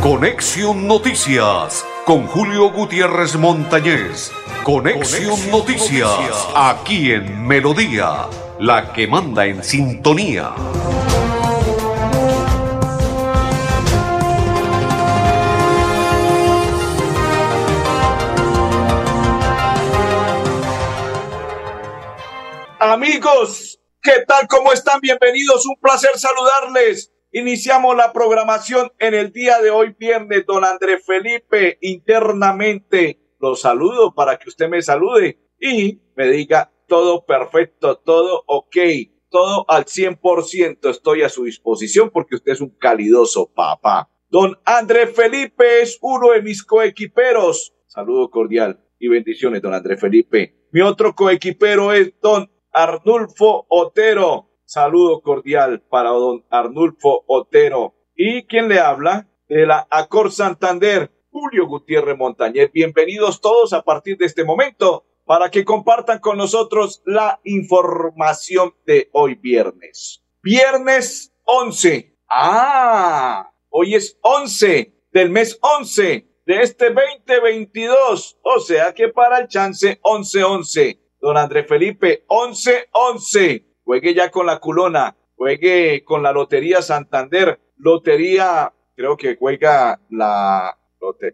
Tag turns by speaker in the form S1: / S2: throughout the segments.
S1: Conexión Noticias con Julio Gutiérrez Montañez. Conexión, Noticias, Noticias, aquí en Melodía, la que manda en sintonía.
S2: Amigos, ¿qué tal? ¿Cómo están? Bienvenidos. Un placer saludarles. Iniciamos la programación en el día de hoy, viernes. Don Andrés Felipe, internamente los saludo para que usted me salude y me diga todo perfecto, todo ok, todo al 100%. Estoy a su disposición porque usted es un calidoso papá. Don Andrés Felipe es uno de mis coequiperos. Saludo cordial y bendiciones, don Andrés Felipe. Mi otro coequipero es don Arnulfo Otero. Saludo cordial para don Arnulfo Otero. ¿Y quién le habla? De la Acor Santander, Julio Gutiérrez Montañez. Bienvenidos todos a partir de este momento para que compartan con nosotros la información de hoy viernes. Viernes 11. Ah, hoy es 11 del mes 11 de este 2022. O sea que para el chance 11-11. Don Andrés Felipe, 11-11 juegue ya con la culona, juegue con la Lotería Santander, Lotería, creo que juega la,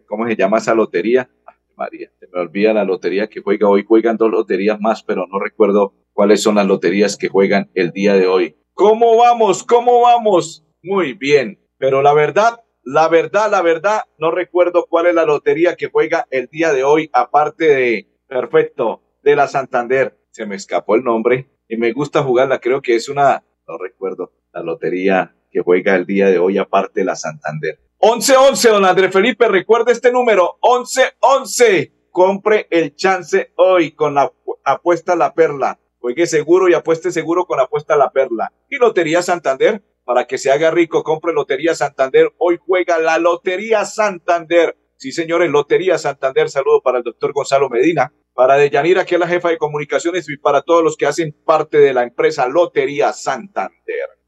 S2: ¿cómo se llama esa lotería? María, se me olvida la lotería que juega hoy, juegan dos loterías más, pero no recuerdo cuáles son las loterías que juegan el día de hoy. ¿Cómo vamos? ¿Cómo vamos? Muy bien, pero la verdad, la verdad, la verdad, no recuerdo cuál es la lotería que juega el día de hoy, aparte de, perfecto, de la Santander. Se me escapó el nombre, y me gusta jugarla. Creo que es una, no recuerdo, la lotería que juega el día de hoy, aparte de la Santander. 11-11, don Andrés Felipe, recuerde este número, 11-11. Compre el chance hoy con la apuesta la perla. Juegue seguro y apueste seguro con apuesta a la perla. Y Lotería Santander, para que se haga rico, compre Lotería Santander. Hoy juega la Lotería Santander. Sí, señores, Lotería Santander. Saludo para el doctor Gonzalo Medina, para Deyanira, que es la jefa de comunicaciones, y para todos los que hacen parte de la empresa Lotería Santander.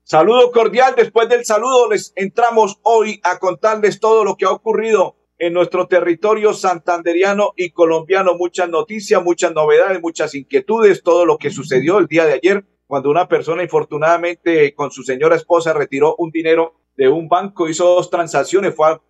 S2: Saludo cordial. Después del saludo, les entramos hoy a contarles todo lo que ha ocurrido en nuestro territorio santanderiano y colombiano. Muchas noticias, muchas novedades, muchas inquietudes, todo lo que sucedió el día de ayer cuando una persona infortunadamente con su señora esposa retiró un dinero de un banco, hizo dos transacciones, fue al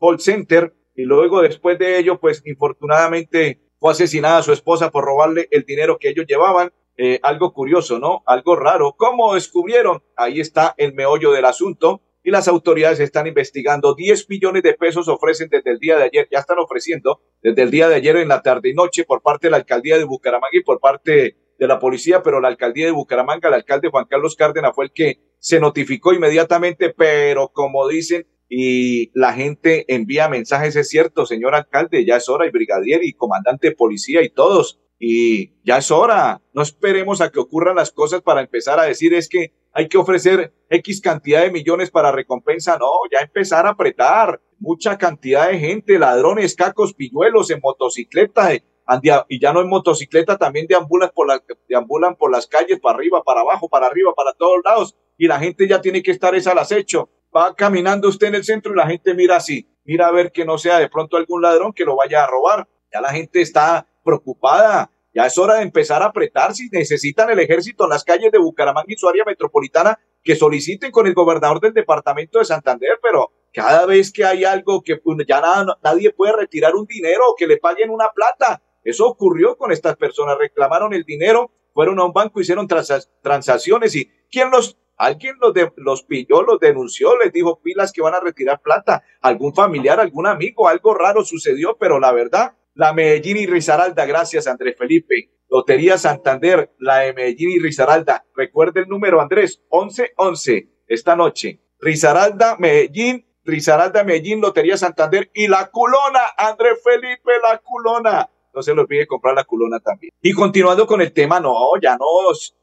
S2: call center y luego después de ello, pues infortunadamente fue asesinada su esposa por robarle el dinero que ellos llevaban. Eh, algo curioso, ¿no? Algo raro. ¿Cómo descubrieron? Ahí está el meollo del asunto y las autoridades están investigando. 10 millones de pesos ofrecen desde el día de ayer, ya están ofreciendo desde el día de ayer en la tarde y noche por parte de la alcaldía de Bucaramanga y por parte de la policía, pero la alcaldía de Bucaramanga, el alcalde Juan Carlos Cárdenas fue el que se notificó inmediatamente, pero como dicen, y la gente envía mensajes, es cierto, señor alcalde, ya es hora, y brigadier y comandante policía y todos, y ya es hora, no esperemos a que ocurran las cosas para empezar a decir es que hay que ofrecer X cantidad de millones para recompensa, no, ya empezar a apretar, mucha cantidad de gente, ladrones, cacos, pilluelos en motocicleta, y ya no en motocicleta, también deambulan por, la, deambulan por las calles, para arriba, para abajo, para arriba, para todos lados, y la gente ya tiene que estar esa al acecho va caminando usted en el centro y la gente mira así, mira a ver que no sea de pronto algún ladrón que lo vaya a robar. Ya la gente está preocupada, ya es hora de empezar a apretar si necesitan el ejército en las calles de Bucaramanga y su área metropolitana que soliciten con el gobernador del departamento de Santander, pero cada vez que hay algo que pues, ya nada, nadie puede retirar un dinero o que le paguen una plata. Eso ocurrió con estas personas, reclamaron el dinero, fueron a un banco, hicieron transacciones y ¿quién los Alguien los, de, los pilló, los denunció, les dijo pilas que van a retirar plata. Algún familiar, algún amigo, algo raro sucedió, pero la verdad, la Medellín y Risaralda, gracias Andrés Felipe. Lotería Santander, la de Medellín y Risaralda. Recuerde el número, Andrés, 1111, esta noche. Risaralda, Medellín, Risaralda, Medellín, Lotería Santander y la culona, Andrés Felipe, la culona. No se le olvide comprar la culona también. Y continuando con el tema, no, ya no.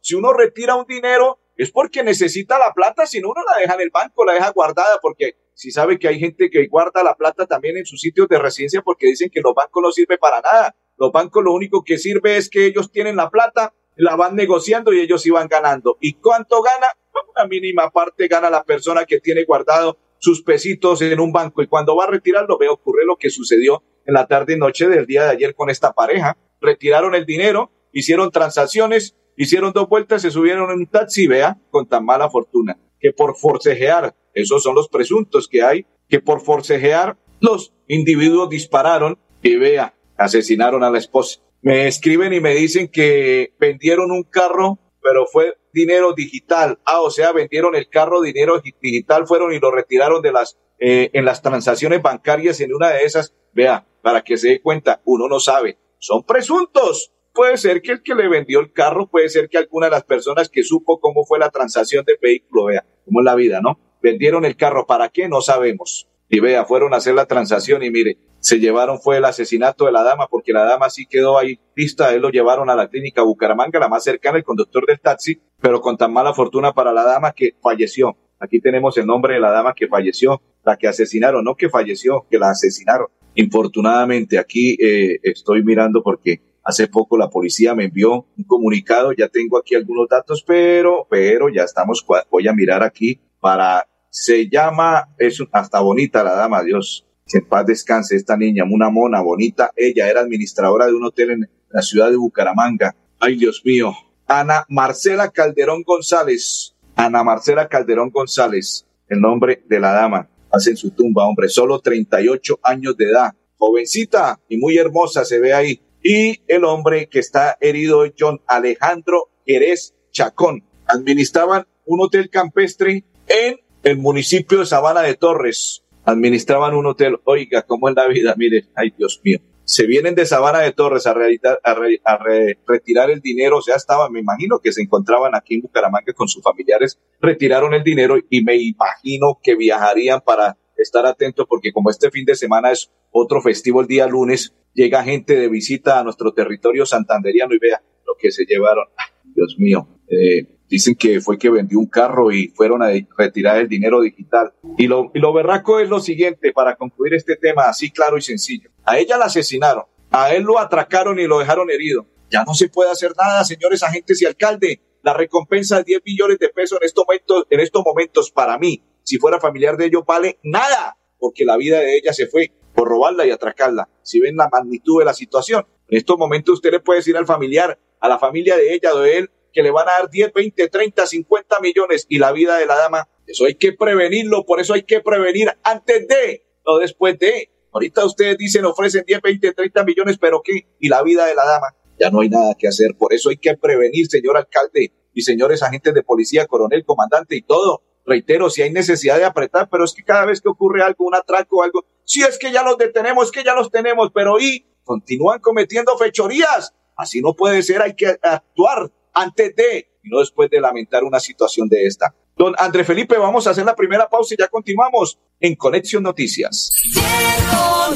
S2: Si uno retira un dinero, es porque necesita la plata, si no uno la deja en el banco, la deja guardada, porque si sabe que hay gente que guarda la plata también en sus sitios de residencia porque dicen que los bancos no sirven para nada. Los bancos lo único que sirve es que ellos tienen la plata, la van negociando y ellos iban ganando. ¿Y cuánto gana? una mínima parte gana la persona que tiene guardado sus pesitos en un banco y cuando va a retirarlo ve ocurre lo que sucedió en la tarde y noche del día de ayer con esta pareja. Retiraron el dinero, hicieron transacciones, hicieron dos vueltas, se subieron en un taxi, vea, con tan mala fortuna, que por forcejear, esos son los presuntos que hay, que por forcejear los individuos dispararon y vea, asesinaron a la esposa. Me escriben y me dicen que vendieron un carro, pero fue dinero digital. Ah, o sea, vendieron el carro, dinero digital, fueron y lo retiraron de las, eh, en las transacciones bancarias en una de esas. Vea, para que se dé cuenta, uno no sabe. Son presuntos. Puede ser que el que le vendió el carro, puede ser que alguna de las personas que supo cómo fue la transacción del vehículo, vea, cómo es la vida, ¿no? Vendieron el carro, ¿para qué? No sabemos. Y vea, fueron a hacer la transacción y mire, se llevaron fue el asesinato de la dama, porque la dama sí quedó ahí lista, él lo llevaron a la clínica Bucaramanga, la más cercana, el conductor del taxi, pero con tan mala fortuna para la dama que falleció. Aquí tenemos el nombre de la dama que falleció, la que asesinaron, no que falleció, que la asesinaron. Infortunadamente, aquí eh, estoy mirando porque hace poco la policía me envió un comunicado, ya tengo aquí algunos datos, pero, pero ya estamos, voy a mirar aquí para, se llama, es hasta bonita la dama, Dios, que en paz descanse esta niña, una mona bonita, ella era administradora de un hotel en la ciudad de Bucaramanga. Ay, Dios mío. Ana Marcela Calderón González. Ana Marcela Calderón González, el nombre de la dama en su tumba, hombre, solo 38 años de edad, jovencita y muy hermosa se ve ahí. Y el hombre que está herido es John Alejandro Jerez Chacón. Administraban un hotel campestre en el municipio de Sabana de Torres. Administraban un hotel, oiga, ¿cómo es la vida? Mire, ay Dios mío se vienen de Sabana de Torres a, a, retirar el dinero, o sea, estaban, me imagino que se encontraban aquí en Bucaramanga con sus familiares, retiraron el dinero y me imagino que viajarían para estar atentos porque como este fin de semana es otro festivo el día lunes, llega gente de visita a nuestro territorio santanderiano y vea lo que se llevaron. Dios mío, eh, dicen que fue que vendió un carro y fueron a retirar el dinero digital. Y lo, y lo berraco es lo siguiente, para concluir este tema así claro y sencillo. A ella la asesinaron, a él lo atracaron y lo dejaron herido. Ya no se puede hacer nada, señores agentes y alcalde. La recompensa de 10 millones de pesos en estos momentos, en estos momentos para mí, si fuera familiar de ellos, vale nada, porque la vida de ella se fue por robarla y atracarla. Si ven la magnitud de la situación, en estos momentos usted le puede decir al familiar, a la familia de ella o de él, que le van a dar 10, 20, 30, 50 millones y la vida de la dama, eso hay que prevenirlo, por eso hay que prevenir antes de, no después de. Ahorita ustedes dicen, ofrecen 10, 20, 30 millones, pero ¿qué? Y la vida de la dama, ya no hay nada que hacer. Por eso hay que prevenir, señor alcalde y señores agentes de policía, coronel, comandante y todo. Reitero, si hay necesidad de apretar, pero es que cada vez que ocurre algo, un atraco o algo, si es que ya los detenemos, es que ya los tenemos, pero y continúan cometiendo fechorías. Así no puede ser, hay que actuar antes de y no después de lamentar una situación de esta. Don André Felipe, vamos a hacer la primera pausa y ya continuamos en Conexión Noticias.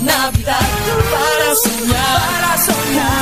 S3: Navidad para soñar, para soñar.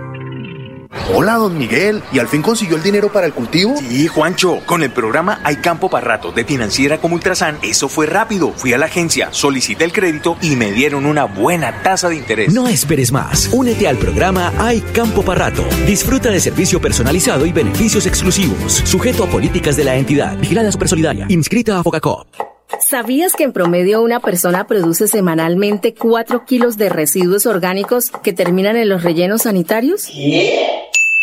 S4: Hola, don Miguel. ¿Y al fin consiguió el dinero para el cultivo?
S5: Sí, Juancho. Con el programa Hay Campo para Rato de Financiera como Ultrasan, eso fue rápido. Fui a la agencia, solicité el crédito y me dieron una buena tasa de interés.
S6: No esperes más. Únete al programa Hay Campo para Rato. Disfruta de servicio personalizado y beneficios exclusivos. Sujeto a políticas de la entidad. Vigilada Supersolidaria. Inscrita a Focacop.
S7: ¿Sabías que en promedio una persona produce semanalmente 4 kilos de residuos orgánicos que terminan en los rellenos sanitarios? ¿Qué?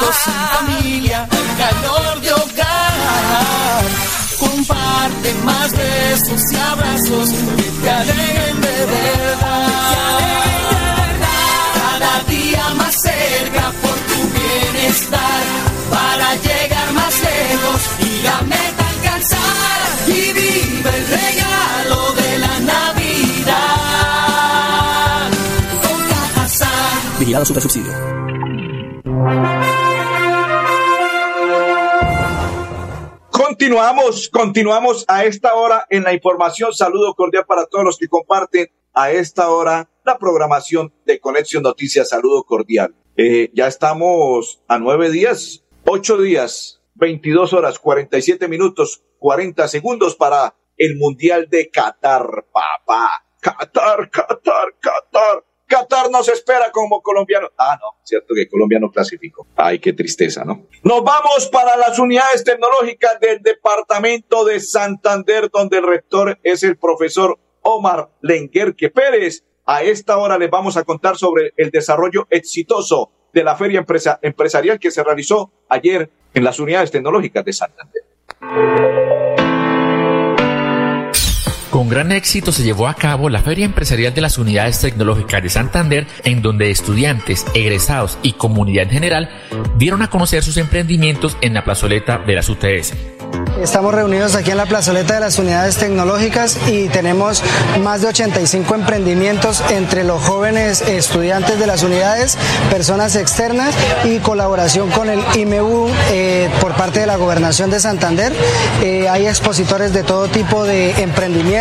S3: momentos familia, calor de hogar. Comparte más besos y abrazos que te alegren de verdad. Cada día más cerca por tu bienestar, para llegar más lejos y la meta alcanzar. Y vive el regalo de la Navidad. Con
S6: Vigilado Super Subsidio.
S2: Continuamos, continuamos a esta hora en la información. Saludo cordial para todos los que comparten a esta hora la programación de Conexión Noticias. Saludo cordial. Eh, ya estamos a nueve días, ocho días, 22 horas, 47 minutos, 40 segundos para el Mundial de Qatar, papá. Qatar, Qatar, Qatar. Qatar nos espera como colombiano. Ah, no, cierto que Colombia no clasificó. Ay, qué tristeza, ¿no? Nos vamos para las unidades tecnológicas del departamento de Santander, donde el rector es el profesor Omar Lenguerque Pérez. A esta hora les vamos a contar sobre el desarrollo exitoso de la feria empresarial que se realizó ayer en las unidades tecnológicas de Santander.
S8: Con gran éxito se llevó a cabo la Feria Empresarial de las Unidades Tecnológicas de Santander, en donde estudiantes, egresados y comunidad en general dieron a conocer sus emprendimientos en la plazoleta de las UTS.
S9: Estamos reunidos aquí en la plazoleta de las unidades tecnológicas y tenemos más de 85 emprendimientos entre los jóvenes estudiantes de las unidades, personas externas y colaboración con el IMEU eh, por parte de la Gobernación de Santander. Eh, hay expositores de todo tipo de emprendimientos.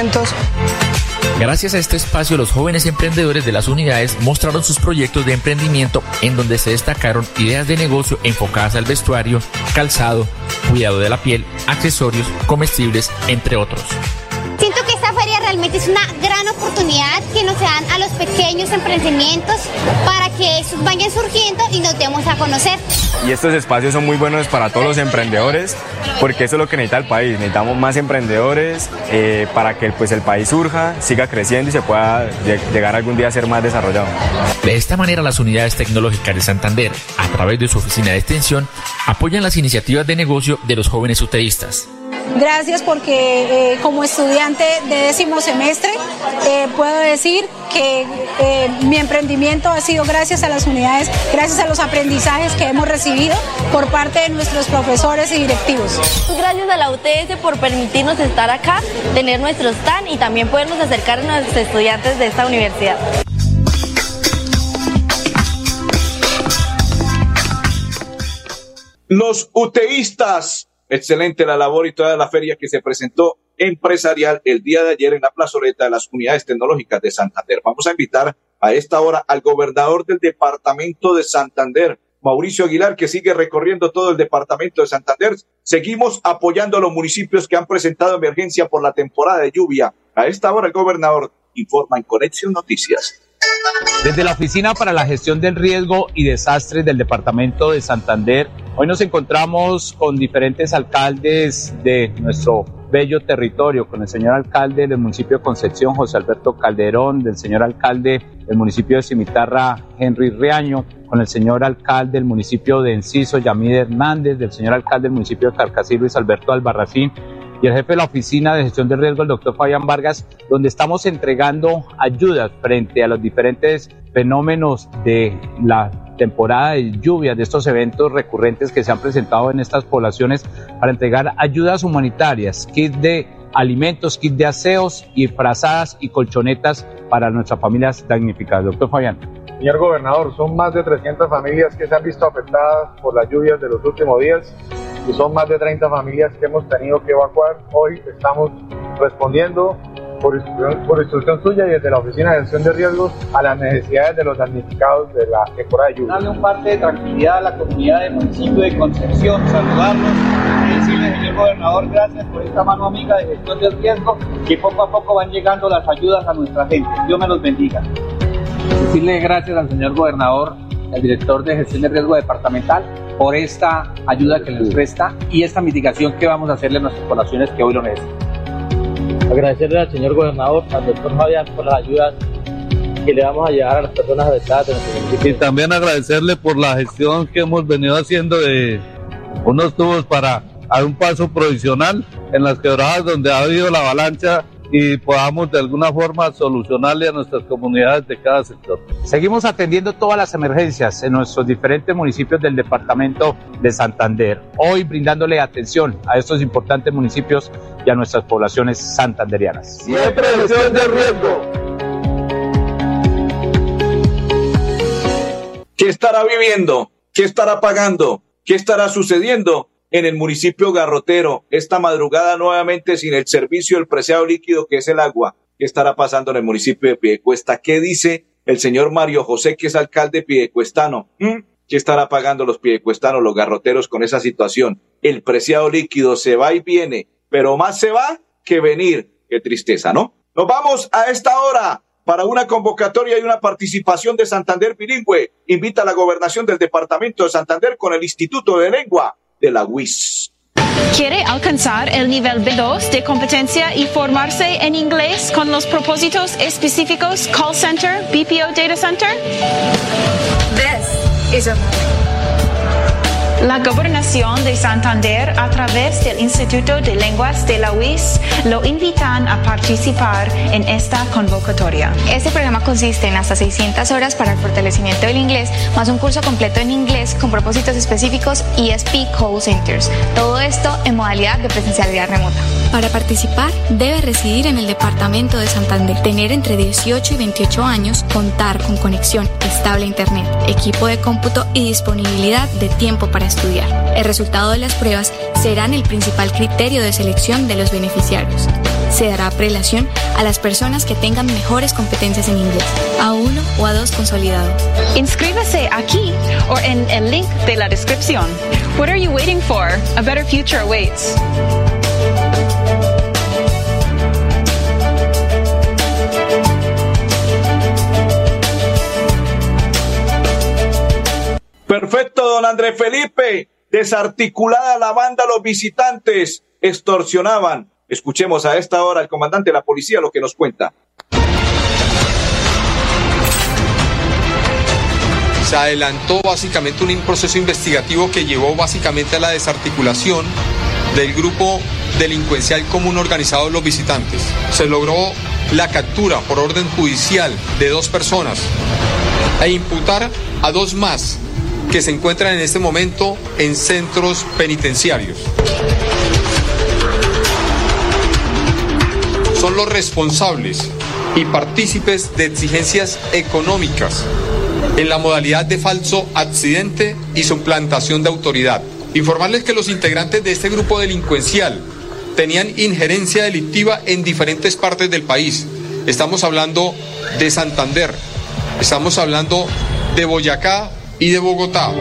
S8: Gracias a este espacio, los jóvenes emprendedores de las unidades mostraron sus proyectos de emprendimiento en donde se destacaron ideas de negocio enfocadas al vestuario, calzado, cuidado de la piel, accesorios, comestibles, entre otros.
S10: Esta feria realmente es una gran oportunidad que nos dan a los pequeños emprendimientos para que estos vayan surgiendo y nos demos a conocer.
S11: Y estos espacios son muy buenos para todos los emprendedores porque eso es lo que necesita el país. Necesitamos más emprendedores eh, para que pues, el país surja, siga creciendo y se pueda llegar algún día a ser más desarrollado.
S8: De esta manera, las unidades tecnológicas de Santander, a través de su oficina de extensión, apoyan las iniciativas de negocio de los jóvenes uteístas.
S12: Gracias porque eh, como estudiante de décimo semestre eh, puedo decir que eh, mi emprendimiento ha sido gracias a las unidades, gracias a los aprendizajes que hemos recibido por parte de nuestros profesores y directivos.
S13: Gracias a la UTS por permitirnos estar acá, tener nuestro stand y también podernos acercar a nuestros estudiantes de esta universidad.
S2: Los UTEístas Excelente la labor y toda la feria que se presentó empresarial el día de ayer en la plazoleta de las unidades tecnológicas de Santander. Vamos a invitar a esta hora al gobernador del departamento de Santander, Mauricio Aguilar, que sigue recorriendo todo el departamento de Santander. Seguimos apoyando a los municipios que han presentado emergencia por la temporada de lluvia. A esta hora el gobernador informa en Conexión Noticias.
S14: Desde la Oficina para la Gestión del Riesgo y Desastres del Departamento de Santander, hoy nos encontramos con diferentes alcaldes de nuestro bello territorio, con el señor alcalde del municipio de Concepción, José Alberto Calderón, del señor alcalde del municipio de Cimitarra, Henry Reaño, con el señor alcalde del municipio de Enciso, Yamid Hernández, del señor alcalde del municipio de Carcassí, Luis Alberto Albarracín, y el jefe de la Oficina de Gestión de Riesgo, el doctor Fabián Vargas, donde estamos entregando ayudas frente a los diferentes fenómenos de la temporada de lluvias, de estos eventos recurrentes que se han presentado en estas poblaciones para entregar ayudas humanitarias, kits de alimentos, kits de aseos y frazadas y colchonetas para nuestras familias damnificadas. Doctor Fabián.
S15: Señor gobernador, son más de 300 familias que se han visto afectadas por las lluvias de los últimos días y son más de 30 familias que hemos tenido que evacuar. Hoy estamos respondiendo por instrucción, por instrucción suya y desde la Oficina de Gestión de Riesgos a las necesidades de los damnificados de la temporada de lluvia.
S16: Darle un parte de tranquilidad a la comunidad del municipio de Concepción, saludarlos y decirle, señor gobernador, gracias por esta mano amiga de gestión del riesgo, que poco a poco van llegando las ayudas a nuestra gente. Dios me los bendiga decirle gracias al señor gobernador, al director de gestión de riesgo departamental, por esta ayuda que les presta y esta mitigación que vamos a hacerle a nuestras poblaciones que hoy lo necesitan.
S17: Agradecerle al señor gobernador, al doctor Fabián, por las ayudas que le vamos a llevar a las personas afectadas de nuestro municipio.
S18: Y también agradecerle por la gestión que hemos venido haciendo de unos tubos para dar un paso provisional en las quebradas donde ha habido la avalancha y podamos de alguna forma solucionarle a nuestras comunidades de cada sector.
S14: Seguimos atendiendo todas las emergencias en nuestros diferentes municipios del departamento de Santander, hoy brindándole atención a estos importantes municipios y a nuestras poblaciones santanderianas.
S2: Siempre de riesgo. ¿Qué estará viviendo? ¿Qué estará pagando? ¿Qué estará sucediendo en el municipio garrotero esta madrugada nuevamente sin el servicio del preciado líquido que es el agua? ¿Qué estará pasando en el municipio de Piedecuesta? ¿Qué dice el señor Mario José, que es alcalde piedecuestano? ¿Mm? ¿Qué estará pagando los piedecuestanos, los garroteros con esa situación? El preciado líquido se va y viene, pero más se va que venir. Qué tristeza, ¿no? Nos vamos a esta hora para una convocatoria y una participación de Santander bilingüe. Invita a la gobernación del departamento de Santander con el Instituto de Lengua de la UIS.
S19: ¿Quiere alcanzar el nivel B2 de competencia y formarse en inglés con los propósitos específicos call center, BPO data center? This is a la Gobernación de Santander, a través del Instituto de Lenguas de la UIS, lo invitan a participar en esta convocatoria.
S20: Este programa consiste en hasta 600 horas para el fortalecimiento del inglés, más un curso completo en inglés con propósitos específicos ESP Call Centers. Todo esto en modalidad de presencialidad remota.
S21: Para participar, debe residir en el departamento de Santander, tener entre 18 y 28 años, contar con conexión estable a Internet, equipo de cómputo y disponibilidad de tiempo para estudiar. El resultado de las pruebas serán el principal criterio de selección de los beneficiarios. Se dará prelación a las personas que tengan mejores competencias en inglés, a uno o a dos consolidados.
S19: Inscríbase aquí o en el link de la descripción. What are you waiting for? A better future awaits.
S2: Perfecto, don Andrés Felipe. Desarticulada la banda, los visitantes extorsionaban. Escuchemos a esta hora al comandante de la policía lo que nos cuenta.
S22: Se adelantó básicamente un proceso investigativo que llevó básicamente a la desarticulación del grupo delincuencial común organizado de los visitantes. Se logró la captura por orden judicial de dos personas e imputar a dos más que se encuentran en este momento en centros penitenciarios. Son los responsables y partícipes de exigencias económicas en la modalidad de falso accidente y suplantación de autoridad. Informarles que los integrantes de este grupo delincuencial tenían injerencia delictiva en diferentes partes del país. Estamos hablando de Santander, estamos hablando de Boyacá, y de Bogotá.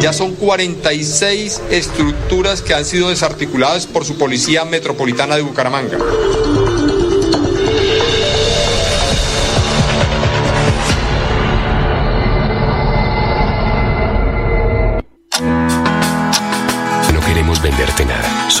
S22: Ya son 46 estructuras que han sido desarticuladas por su Policía Metropolitana de Bucaramanga.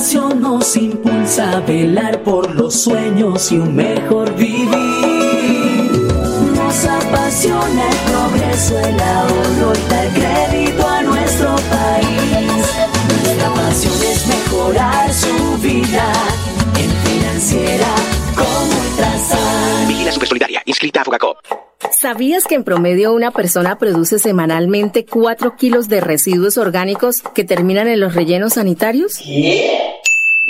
S3: Pasión nos impulsa a velar por los sueños y un mejor vivir. Nos apasiona el progreso, el ahorro y dar crédito a nuestro país. Nuestra pasión es mejorar su vida en financiera como Ultrasan.
S6: Vigila Supersolidaria, inscrita a Fogacop.
S7: ¿Sabías que en promedio una persona produce semanalmente 4 kilos de residuos orgánicos que terminan en los rellenos sanitarios?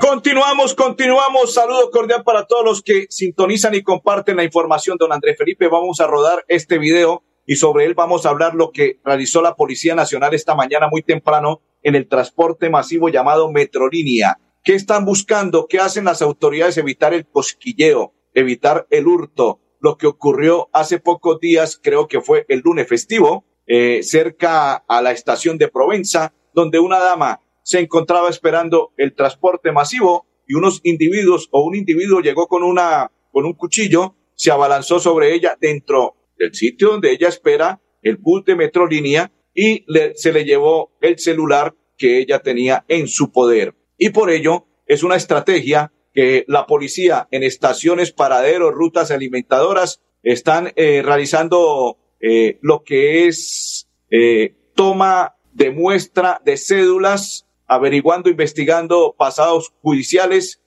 S2: Continuamos, continuamos. Saludo cordial para todos los que sintonizan y comparten la información. Don Andrés Felipe, vamos a rodar este video y sobre él vamos a hablar lo que realizó la Policía Nacional esta mañana muy temprano en el transporte masivo llamado Metrolínea. ¿Qué están buscando? ¿Qué hacen las autoridades? Evitar el cosquilleo, evitar el hurto. Lo que ocurrió hace pocos días, creo que fue el lunes festivo, eh, cerca a la estación de Provenza, donde una dama se encontraba esperando el transporte masivo y unos individuos o un individuo llegó con una con un cuchillo, se abalanzó sobre ella dentro del sitio donde ella espera el bus de Metrolínea y se le llevó el celular que ella tenía en su poder. Y por ello es una estrategia que la policía en estaciones, paraderos, rutas alimentadoras están eh, realizando eh, lo que es eh, toma de muestra de cédulas, averiguando, investigando pasados judiciales,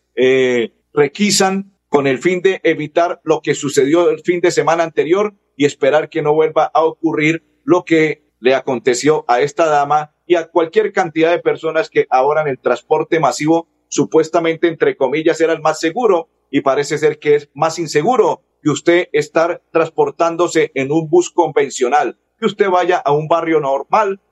S2: requisan con el fin de evitar lo que sucedió el fin de semana anterior y esperar que no vuelva a ocurrir lo que le aconteció a esta dama y a cualquier cantidad de personas que ahora en el transporte masivo supuestamente entre comillas era el más seguro y parece ser que es más inseguro que usted estar transportándose en un bus convencional, que usted vaya a un barrio normal,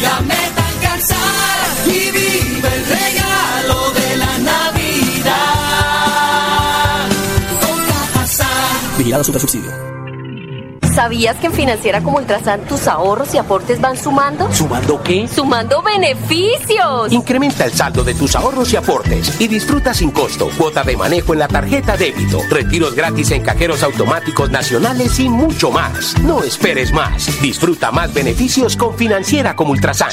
S3: la meta alcanzar. Y vive el regalo de la Navidad. Con Cajasal.
S6: Vigilado Super Subsidio.
S23: ¿Sabías que en Financiera como Ultrasan tus ahorros y aportes van sumando?
S24: ¿Sumando qué?
S23: ¡Sumando beneficios!
S24: Incrementa el saldo de tus ahorros y aportes y disfruta sin costo cuota de manejo en la tarjeta débito, retiros gratis en cajeros automáticos nacionales y mucho más. No esperes más. Disfruta más beneficios con Financiera como Ultrasan.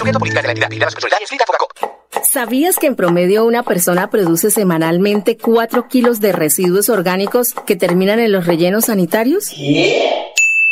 S7: ¿Sabías que en promedio una persona produce semanalmente 4 kilos de residuos orgánicos que terminan en los rellenos sanitarios?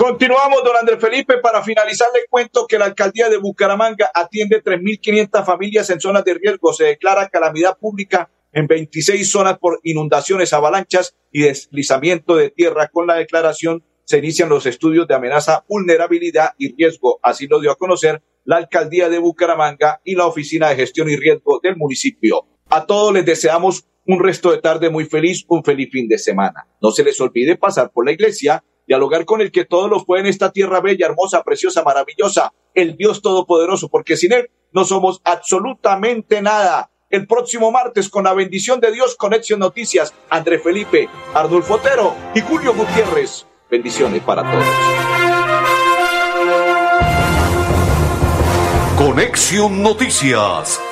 S2: Continuamos, don Andrés Felipe. Para finalizar, le cuento que la alcaldía de Bucaramanga atiende 3.500 familias en zonas de riesgo. Se declara calamidad pública en 26 zonas por inundaciones, avalanchas y deslizamiento de tierra. Con la declaración se inician los estudios de amenaza, vulnerabilidad y riesgo. Así lo dio a conocer la alcaldía de Bucaramanga y la oficina de gestión y riesgo del municipio. A todos les deseamos un resto de tarde muy feliz, un feliz fin de semana. No se les olvide pasar por la iglesia dialogar con el que todos los pueden en esta tierra bella, hermosa, preciosa, maravillosa, el Dios Todopoderoso, porque sin Él no somos absolutamente nada. El próximo martes, con la bendición de Dios, Conexión Noticias, André Felipe, Arnulfo Otero y Julio Gutiérrez. Bendiciones para todos.
S25: Conexión Noticias